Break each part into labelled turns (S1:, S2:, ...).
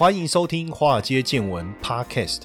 S1: 欢迎收听《华尔街见闻》Podcast。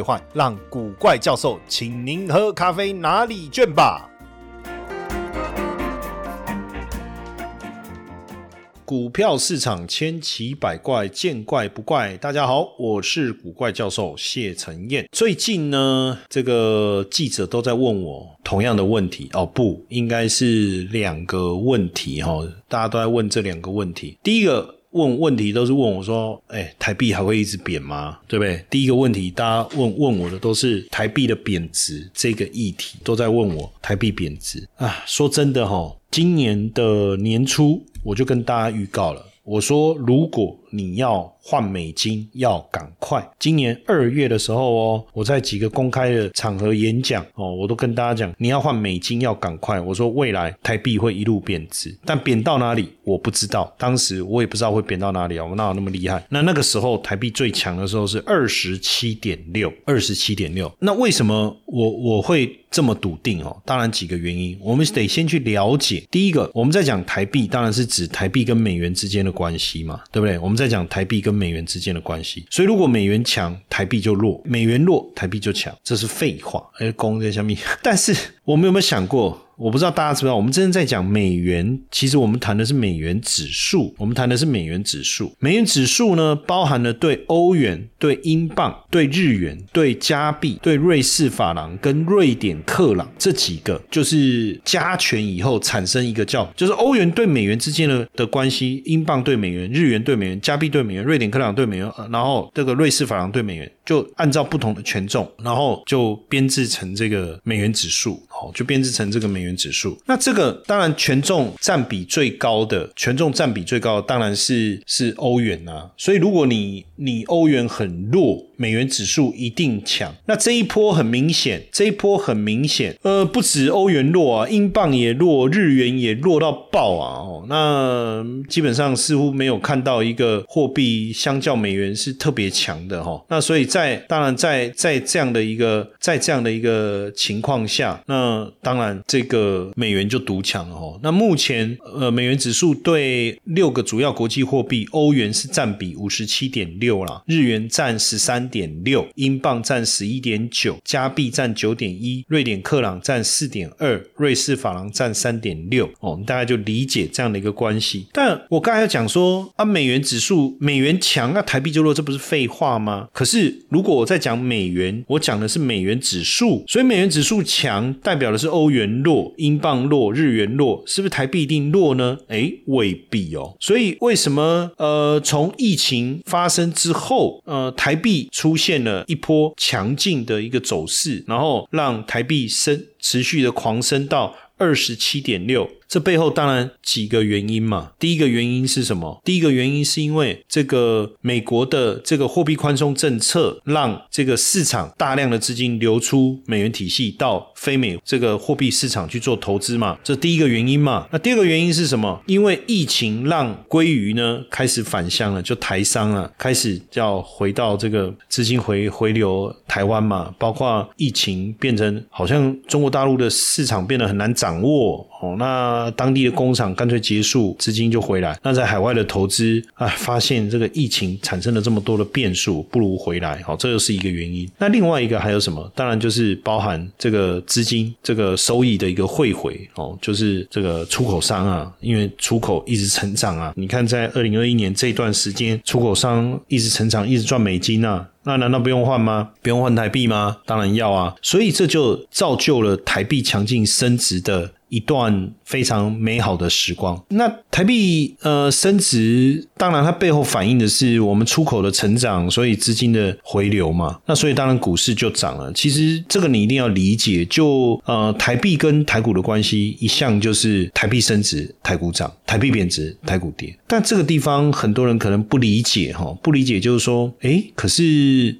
S1: 兑换，让古怪教授请您喝咖啡拿礼券吧。股票市场千奇百怪，见怪不怪。大家好，我是古怪教授谢承彦。最近呢，这个记者都在问我同样的问题哦，不应该是两个问题哈，大家都在问这两个问题。第一个。问问题都是问我说：“哎，台币还会一直贬吗？对不对？”第一个问题，大家问问我的都是台币的贬值这个议题，都在问我台币贬值啊。说真的哈，今年的年初我就跟大家预告了，我说如果你要。换美金要赶快！今年二月的时候哦，我在几个公开的场合演讲哦，我都跟大家讲，你要换美金要赶快。我说未来台币会一路贬值，但贬到哪里我不知道。当时我也不知道会贬到哪里啊，我哪有那么厉害？那那个时候台币最强的时候是二十七点六，二十七点六。那为什么我我会这么笃定哦？当然几个原因，我们得先去了解。第一个，我们在讲台币，当然是指台币跟美元之间的关系嘛，对不对？我们在讲台币跟跟美元之间的关系，所以如果美元强，台币就弱；美元弱，台币就强，这是废话。哎，公在下面，但是我们有没有想过？我不知道大家知不知道，我们真正在讲美元，其实我们谈的是美元指数。我们谈的是美元指数。美元指数呢，包含了对欧元、对英镑、对日元、对加币、对瑞士法郎跟瑞典克朗这几个，就是加权以后产生一个叫，就是欧元对美元之间的的关系，英镑对美元、日元对美元、加币对美元、瑞典克朗对美元，然后这个瑞士法郎对美元，就按照不同的权重，然后就编制成这个美元指数，好，就编制成这个美元。指数，那这个当然权重占比最高的，权重占比最高的当然是是欧元啊。所以如果你你欧元很弱，美元指数一定强。那这一波很明显，这一波很明显，呃，不止欧元弱啊，英镑也弱，日元也弱到爆啊。哦，那基本上似乎没有看到一个货币相较美元是特别强的哈。那所以在当然在在这样的一个在这样的一个情况下，那当然这个。美元就独强了哦。那目前呃，美元指数对六个主要国际货币，欧元是占比五十七点六啦，日元占十三点六，英镑占十一点九，加币占九点一，瑞典克朗占四点二，瑞士法郎占三点六。哦，你大概就理解这样的一个关系。但我刚才讲说啊，美元指数美元强，那台币就弱，这不是废话吗？可是如果我在讲美元，我讲的是美元指数，所以美元指数强代表的是欧元弱。英镑弱，日元弱，是不是台币一定弱呢？哎，未必哦。所以为什么呃，从疫情发生之后，呃，台币出现了一波强劲的一个走势，然后让台币升持续的狂升到二十七点六。这背后当然几个原因嘛。第一个原因是什么？第一个原因是因为这个美国的这个货币宽松政策，让这个市场大量的资金流出美元体系到非美这个货币市场去做投资嘛。这第一个原因嘛。那第二个原因是什么？因为疫情让鲑鱼呢开始返乡了，就台商了，开始要回到这个资金回回流台湾嘛。包括疫情变成好像中国大陆的市场变得很难掌握哦。那当地的工厂干脆结束，资金就回来。那在海外的投资啊，发现这个疫情产生了这么多的变数，不如回来。好，这又是一个原因。那另外一个还有什么？当然就是包含这个资金、这个收益的一个汇回。哦，就是这个出口商啊，因为出口一直成长啊。你看，在二零二一年这段时间，出口商一直成长，一直赚美金啊。那难道不用换吗？不用换台币吗？当然要啊。所以这就造就了台币强劲升值的。一段非常美好的时光。那台币呃升值，当然它背后反映的是我们出口的成长，所以资金的回流嘛。那所以当然股市就涨了。其实这个你一定要理解，就呃台币跟台股的关系，一向就是台币升值，台股涨；台币贬值，台股跌。但这个地方很多人可能不理解哈，不理解就是说，哎，可是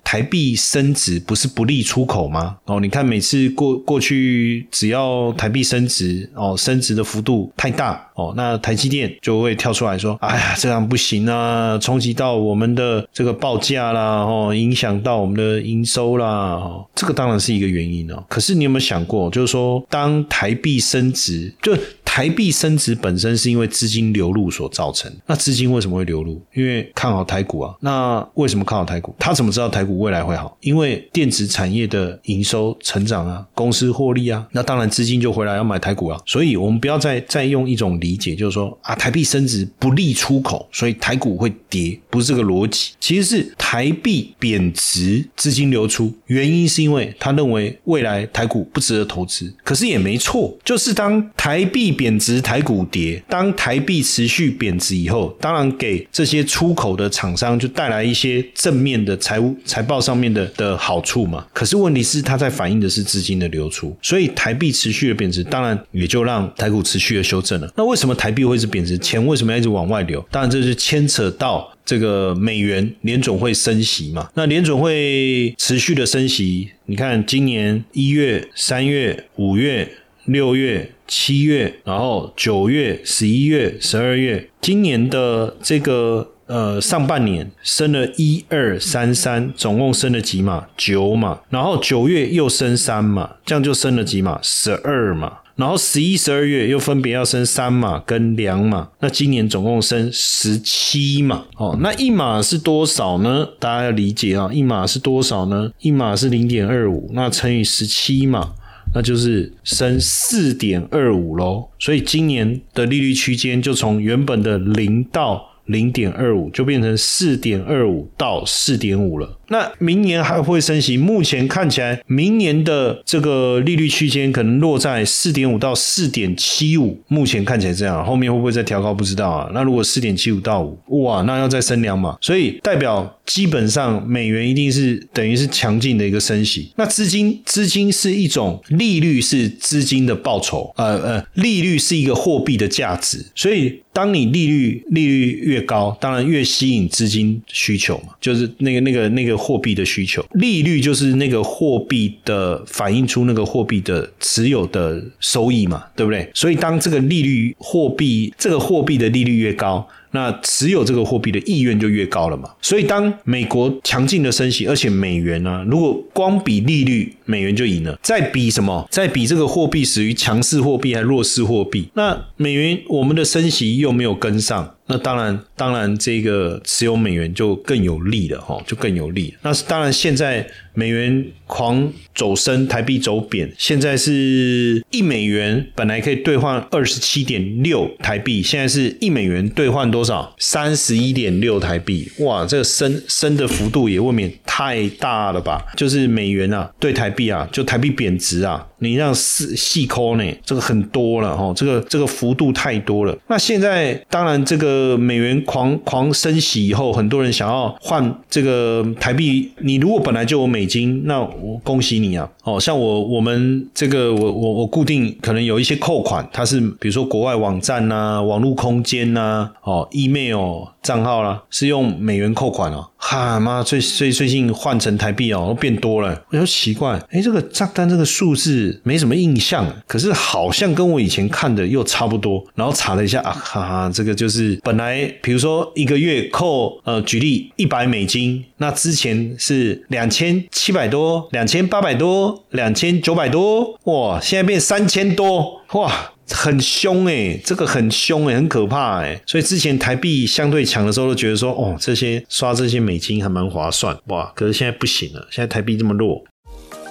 S1: 台币升值不是不利出口吗？哦，你看每次过过去，只要台币升值，哦，升值的幅度太大，哦，那台积电就会跳出来说，哎呀，这样不行啊，冲击到我们的这个报价啦，哦，影响到我们的营收啦，哦，这个当然是一个原因哦。可是你有没有想过，就是说，当台币升值，就台币升值本身是因为资金流入所造成。那资金为什么会流入？因为看好台股啊。那为什么看好台股？他怎么知道台股未来会好？因为电子产业的营收成长啊，公司获利啊，那当然资金就回来要买台股啊。所以我们不要再再用一种理解，就是说啊，台币升值不利出口，所以台股会跌，不是这个逻辑。其实是台币贬值，资金流出，原因是因为他认为未来台股不值得投资。可是也没错，就是当台币。贬贬值，台股跌。当台币持续贬值以后，当然给这些出口的厂商就带来一些正面的财务财报上面的的好处嘛。可是问题是，它在反映的是资金的流出，所以台币持续的贬值，当然也就让台股持续的修正了。那为什么台币会是贬值？钱为什么要一直往外流？当然这是牵扯到这个美元联总会升息嘛。那联总会持续的升息，你看今年一月、三月、五月。六月、七月，然后九月、十一月、十二月，今年的这个呃上半年升了一二三三，总共升了几码？九码。然后九月又升三码，这样就升了几码？十二码。然后十一、十二月又分别要升三码跟两码，那今年总共升十七码。哦，那一码是多少呢？大家要理解啊，一码是多少呢？一码是零点二五，那乘以十七码。那就是升四点二五喽，所以今年的利率区间就从原本的零到零点二五，就变成四点二五到四点五了。那明年还会升息？目前看起来，明年的这个利率区间可能落在四点五到四点七五。目前看起来这样，后面会不会再调高？不知道啊。那如果四点七五到五，哇，那要再升两码，所以代表基本上美元一定是等于是强劲的一个升息。那资金，资金是一种利率，是资金的报酬。呃呃，利率是一个货币的价值，所以当你利率利率越高，当然越吸引资金需求嘛，就是那个那个那个。货币的需求，利率就是那个货币的反映出那个货币的持有的收益嘛，对不对？所以当这个利率货币这个货币的利率越高。那持有这个货币的意愿就越高了嘛，所以当美国强劲的升息，而且美元呢，如果光比利率，美元就赢了。再比什么？再比这个货币属于强势货币还是弱势货币？那美元我们的升息又没有跟上，那当然，当然这个持有美元就更有利了哈，就更有利。那是当然，现在美元狂走升，台币走贬，现在是一美元本来可以兑换二十七点六台币，现在是一美元兑换多。少？三十一点六台币，哇，这个升升的幅度也未免太大了吧？就是美元啊，对台币啊，就台币贬值啊，你让细细抠呢，这个很多了哈，这个这个幅度太多了。那现在当然，这个美元狂狂升息以后，很多人想要换这个台币。你如果本来就有美金，那我恭喜你啊！哦，像我我们这个我我我固定可能有一些扣款，它是比如说国外网站呐、网络空间呐，哦。email 账号啦，是用美元扣款哦。哈妈，最最最近换成台币哦，变多了。我就奇怪，哎，这个账单这个数字没什么印象，可是好像跟我以前看的又差不多。然后查了一下啊，哈哈，这个就是本来比如说一个月扣呃，举例一百美金，那之前是两千七百多、两千八百多、两千九百多，哇，现在变三千多，哇！很凶哎，这个很凶哎，很可怕哎，所以之前台币相对强的时候，都觉得说，哦，这些刷这些美金还蛮划算哇。可是现在不行了，现在台币这么弱。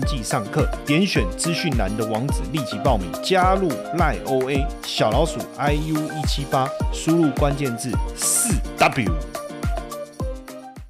S1: 记上课，点选资讯栏的网址立即报名，加入赖 OA 小老鼠 iu 一七八，输入关键字四 W。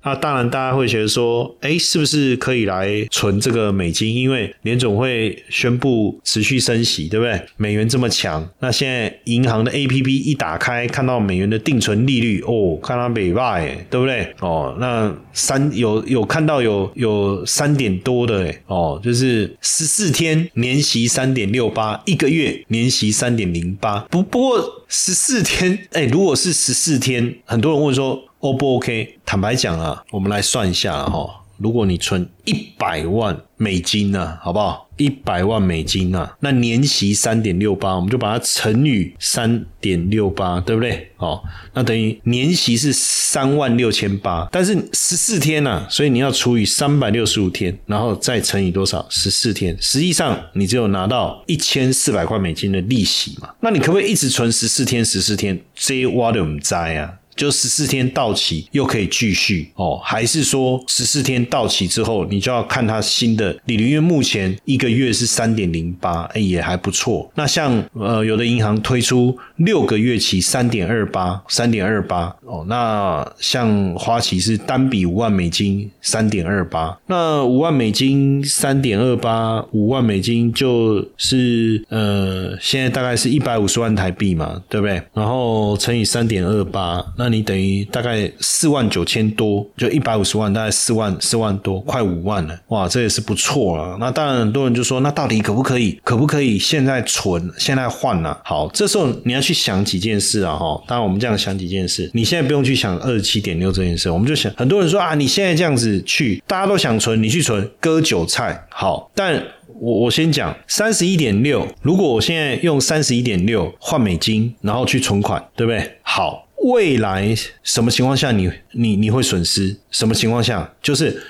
S1: 那当然，大家会觉得说，哎，是不是可以来存这个美金？因为联总会宣布持续升息，对不对？美元这么强，那现在银行的 A P P 一打开，看到美元的定存利率，哦，看到美外，对不对？哦，那三有有看到有有三点多的，哎，哦，就是十四天年息三点六八，一个月年息三点零八。不不过十四天，哎，如果是十四天，很多人问说。O 不 OK？坦白讲啊，我们来算一下哈。如果你存一百万美金呢，好不好？一百万美金啊，那年息三点六八，我们就把它乘以三点六八，对不对？哦，那等于年息是三万六千八，但是十四天呢，所以你要除以三百六十五天，然后再乘以多少？十四天，实际上你只有拿到一千四百块美金的利息嘛？那你可不可以一直存十四天？十四天，这挖的我们摘啊？就十四天到期又可以继续哦，还是说十四天到期之后你就要看它新的利率？因为目前一个月是三点零八，哎也还不错。那像呃有的银行推出六个月期三点二八，三点二八哦。那像花旗是单笔五万美金三点二八，那五万美金三点二八，五万美金就是呃现在大概是一百五十万台币嘛，对不对？然后乘以三点二八，那你等于大概四万九千多，就一百五十万，大概四万四万多，快五万了，哇，这也是不错了。那当然很多人就说，那到底可不可以？可不可以现在存，现在换呢？好，这时候你要去想几件事啊，哈。当然我们这样想几件事，你现在不用去想二十七点六这件事，我们就想，很多人说啊，你现在这样子去，大家都想存，你去存割韭菜，好，但我我先讲三十一点六，如果我现在用三十一点六换美金，然后去存款，对不对？好。未来什么情况下你你你会损失？什么情况下就是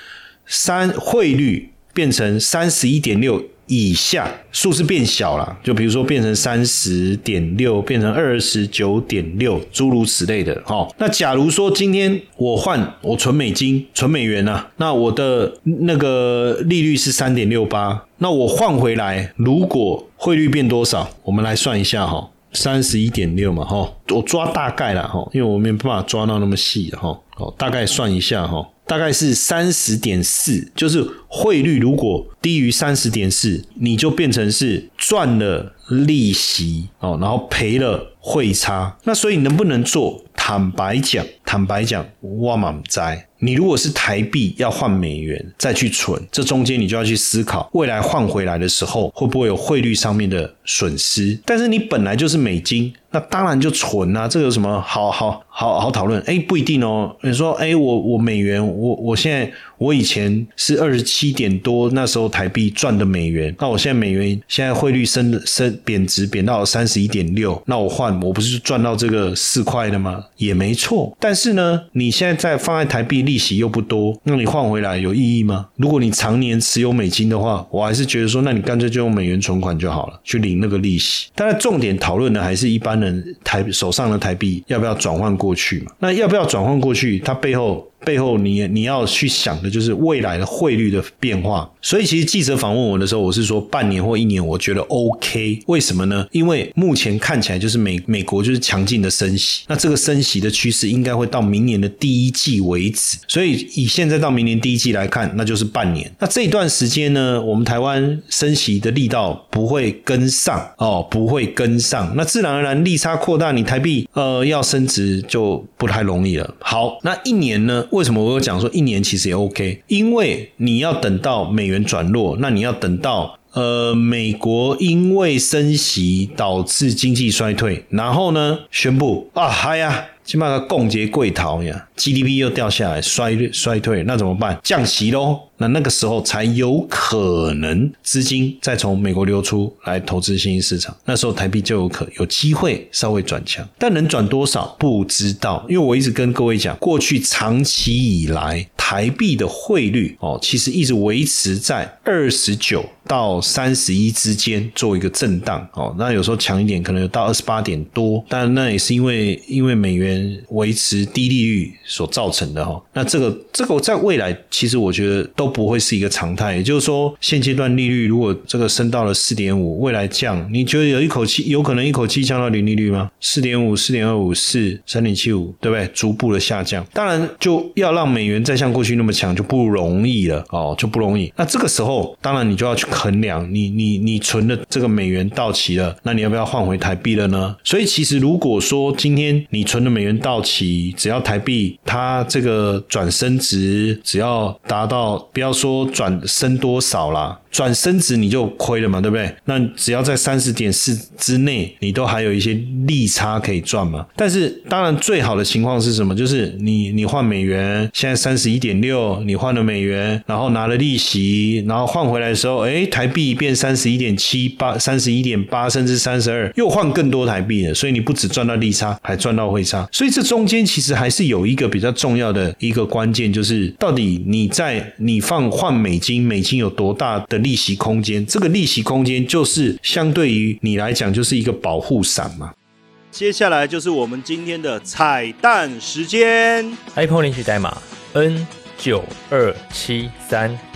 S1: 三汇率变成三十一点六以下，数字变小了，就比如说变成三十点六，变成二十九点六，诸如此类的。哈，那假如说今天我换我存美金、存美元呢？那我的那个利率是三点六八，那我换回来，如果汇率变多少？我们来算一下哈。三十一点六嘛，哈，我抓大概了哈，因为我没办法抓到那么细哈，哦，大概算一下哈，大概是三十点四，就是汇率如果低于三十点四，你就变成是赚了利息哦，然后赔了汇差，那所以能不能做？坦白讲，坦白讲，我满在。你如果是台币要换美元再去存，这中间你就要去思考，未来换回来的时候会不会有汇率上面的损失？但是你本来就是美金。那当然就存啊，这个有什么好好好好讨论？哎，不一定哦。你说，哎，我我美元，我我现在我以前是二十七点多，那时候台币赚的美元，那我现在美元现在汇率升的升贬值贬到三十一点六，那我换我不是赚到这个四块的吗？也没错。但是呢，你现在在放在台币利息又不多，那你换回来有意义吗？如果你常年持有美金的话，我还是觉得说，那你干脆就用美元存款就好了，去领那个利息。当然，重点讨论的还是一般。人台手上的台币要不要转换过去嘛？那要不要转换过去？它背后。背后你你要去想的就是未来的汇率的变化，所以其实记者访问我的时候，我是说半年或一年，我觉得 OK。为什么呢？因为目前看起来就是美美国就是强劲的升息，那这个升息的趋势应该会到明年的第一季为止。所以以现在到明年第一季来看，那就是半年。那这段时间呢，我们台湾升息的力道不会跟上哦，不会跟上，那自然而然利差扩大，你台币呃要升值就不太容易了。好，那一年呢？为什么我有讲说一年其实也 OK？因为你要等到美元转弱，那你要等到呃美国因为升息导致经济衰退，然后呢宣布啊，嗨呀。起码个共结贵逃呀，GDP 又掉下来，衰衰退，那怎么办？降息喽。那那个时候才有可能资金再从美国流出来投资新兴市场，那时候台币就有可有机会稍微转强，但能转多少不知道。因为我一直跟各位讲，过去长期以来台币的汇率哦，其实一直维持在二十九到三十一之间做一个震荡哦。那有时候强一点，可能有到二十八点多，但那也是因为因为美元维持低利率所造成的哈。那这个这个在未来，其实我觉得都。不会是一个常态，也就是说，现阶段利率如果这个升到了四点五，未来降，你觉得有一口气有可能一口气降到零利率吗？四点五、四点二五、四、三点七五，对不对？逐步的下降，当然就要让美元再像过去那么强就不容易了哦，就不容易。那这个时候，当然你就要去衡量，你你你存的这个美元到期了，那你要不要换回台币了呢？所以其实如果说今天你存的美元到期，只要台币它这个转升值，只要达到。不要说转升多少啦。转升值你就亏了嘛，对不对？那只要在三十点四之内，你都还有一些利差可以赚嘛。但是当然最好的情况是什么？就是你你换美元，现在三十一点六，你换了美元，然后拿了利息，然后换回来的时候，哎，台币变三十一点七八、三十一点八，甚至三十二，又换更多台币了。所以你不止赚到利差，还赚到汇差。所以这中间其实还是有一个比较重要的一个关键，就是到底你在你放换美金，美金有多大的？利息空间，这个利息空间就是相对于你来讲就是一个保护伞嘛。接下来就是我们今天的彩蛋时间
S2: ，iPhone 领取代码 N 九二七三。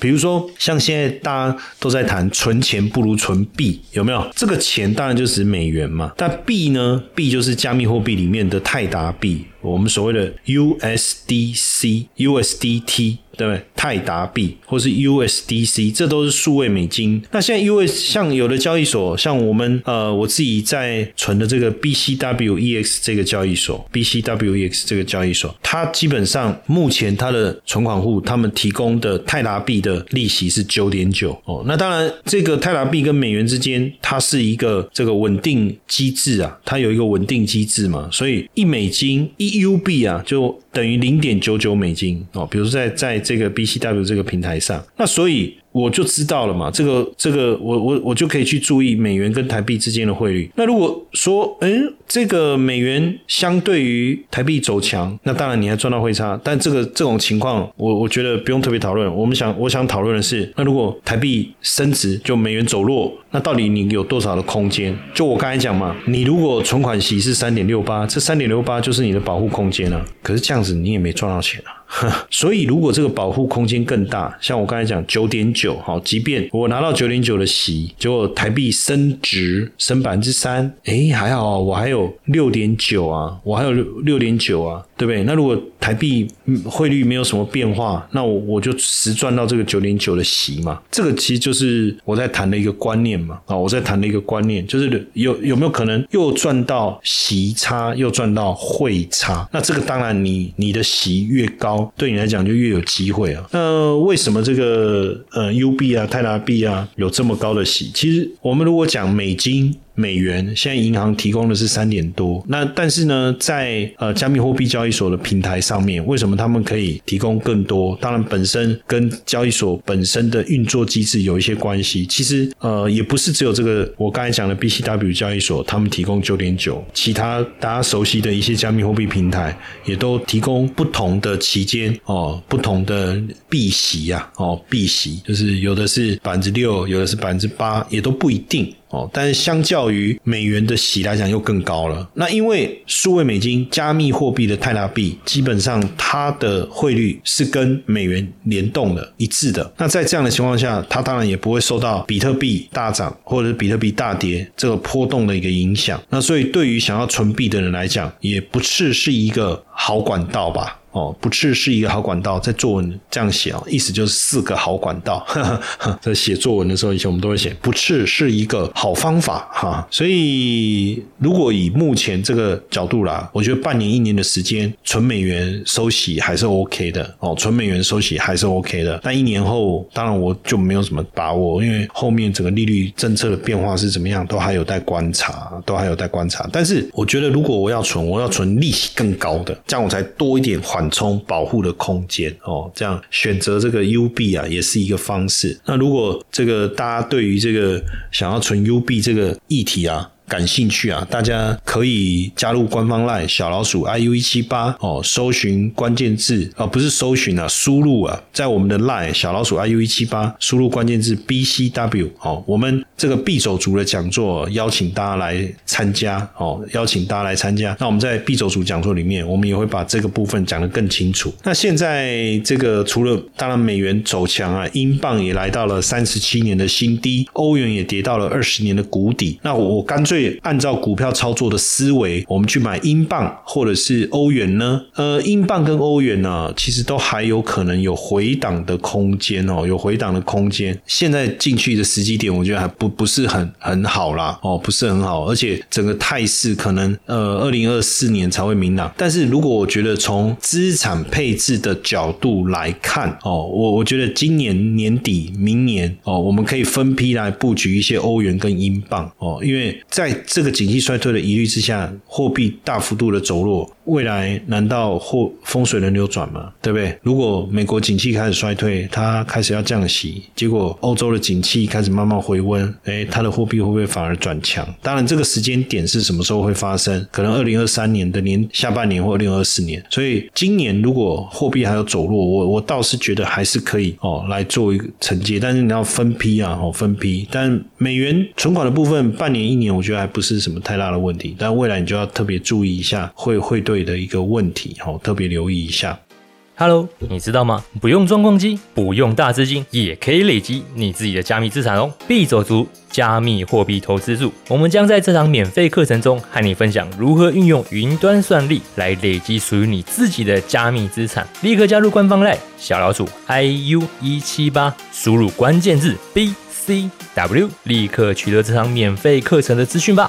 S1: 比如说，像现在大家都在谈存钱不如存币，有没有？这个钱当然就是美元嘛，但币呢？币就是加密货币里面的泰达币，我们所谓的 USDC、USDT。对不对？泰达币或是 USDC，这都是数位美金。那现在因为像有的交易所，像我们呃我自己在存的这个 BCWEX 这个交易所，BCWEX 这个交易所，它基本上目前它的存款户他们提供的泰达币的利息是九点九哦。那当然，这个泰达币跟美元之间，它是一个这个稳定机制啊，它有一个稳定机制嘛，所以一美金一 UB 啊，就等于零点九九美金哦。比如在在这个 BCW 这个平台上，那所以。我就知道了嘛，这个这个我我我就可以去注意美元跟台币之间的汇率。那如果说，嗯，这个美元相对于台币走强，那当然你还赚到汇差。但这个这种情况，我我觉得不用特别讨论。我们想我想讨论的是，那如果台币升值，就美元走弱，那到底你有多少的空间？就我刚才讲嘛，你如果存款息是三点六八，这三点六八就是你的保护空间了。可是这样子你也没赚到钱啊。所以，如果这个保护空间更大，像我刚才讲九点九，好，即便我拿到九点九的息，结果台币升值升百分之三，哎，还好，我还有六点九啊，我还有六六点九啊，对不对？那如果台币汇率没有什么变化，那我我就实赚到这个九点九的息嘛。这个其实就是我在谈的一个观念嘛，啊，我在谈的一个观念，就是有有没有可能又赚到息差，又赚到汇差？那这个当然，你你的息越高。对你来讲就越有机会啊。那为什么这个呃 U 币啊、泰拉币啊有这么高的息？其实我们如果讲美金。美元现在银行提供的是三点多，那但是呢，在呃加密货币交易所的平台上面，为什么他们可以提供更多？当然本身跟交易所本身的运作机制有一些关系。其实呃也不是只有这个我刚才讲的 BCW 交易所，他们提供九点九，其他大家熟悉的一些加密货币平台也都提供不同的期间哦，不同的币息呀哦币息，就是有的是百分之六，有的是百分之八，也都不一定。哦，但是相较于美元的息来讲，又更高了。那因为数位美金、加密货币的泰拉币，基本上它的汇率是跟美元联动的、一致的。那在这样的情况下，它当然也不会受到比特币大涨或者是比特币大跌这个波动的一个影响。那所以对于想要存币的人来讲，也不是是一个好管道吧。哦，不赤是一个好管道，在作文这样写哦，意思就是四个好管道。在写作文的时候，以前我们都会写不赤是一个好方法哈。所以如果以目前这个角度啦，我觉得半年一年的时间纯美元收息还是 OK 的哦，纯美元收息还是 OK 的。但一年后，当然我就没有什么把握，因为后面整个利率政策的变化是怎么样，都还有待观察，都还有待观察。但是我觉得，如果我要存，我要存利息更高的，这样我才多一点还缓冲保护的空间哦。这样选择这个 UB 啊，也是一个方式。那如果这个大家对于这个想要存 UB 这个议题啊，感兴趣啊，大家可以加入官方 LINE 小老鼠 iu 一七八哦，搜寻关键字哦，不是搜寻啊，输入啊，在我们的 LINE 小老鼠 iu 一七八输入关键字 bcw 哦，我们这个必走族的讲座邀请大家来参加哦，邀请大家来参加。那我们在必走族讲座里面，我们也会把这个部分讲得更清楚。那现在这个除了当然美元走强啊，英镑也来到了三十七年的新低，欧元也跌到了二十年的谷底。那我干脆。按照股票操作的思维，我们去买英镑或者是欧元呢？呃，英镑跟欧元呢，其实都还有可能有回档的空间哦，有回档的空间。现在进去的时机点，我觉得还不不是很很好啦，哦，不是很好，而且整个态势可能呃，二零二四年才会明朗。但是如果我觉得从资产配置的角度来看，哦，我我觉得今年年底、明年哦，我们可以分批来布局一些欧元跟英镑哦，因为在在这个经济衰退的疑虑之下，货币大幅度的走弱。未来难道或风水轮流转吗？对不对？如果美国景气开始衰退，它开始要降息，结果欧洲的景气开始慢慢回温，哎，它的货币会不会反而转强？当然，这个时间点是什么时候会发生？可能二零二三年的年下半年或二零二四年。所以今年如果货币还有走弱，我我倒是觉得还是可以哦来做一个承接，但是你要分批啊，哦分批。但美元存款的部分，半年一年，我觉得还不是什么太大的问题。但未来你就要特别注意一下，会会对。的一个问题，哦，特别留意一下。
S2: Hello，你知道吗？不用装矿机，不用大资金，也可以累积你自己的加密资产哦。币走足加密货币投资组，我们将在这场免费课程中和你分享如何运用云端算力来累积属于你自己的加密资产。立刻加入官方 l 小老鼠 iu 一七八，输入关键字 bcw，立刻取得这场免费课程的资讯吧。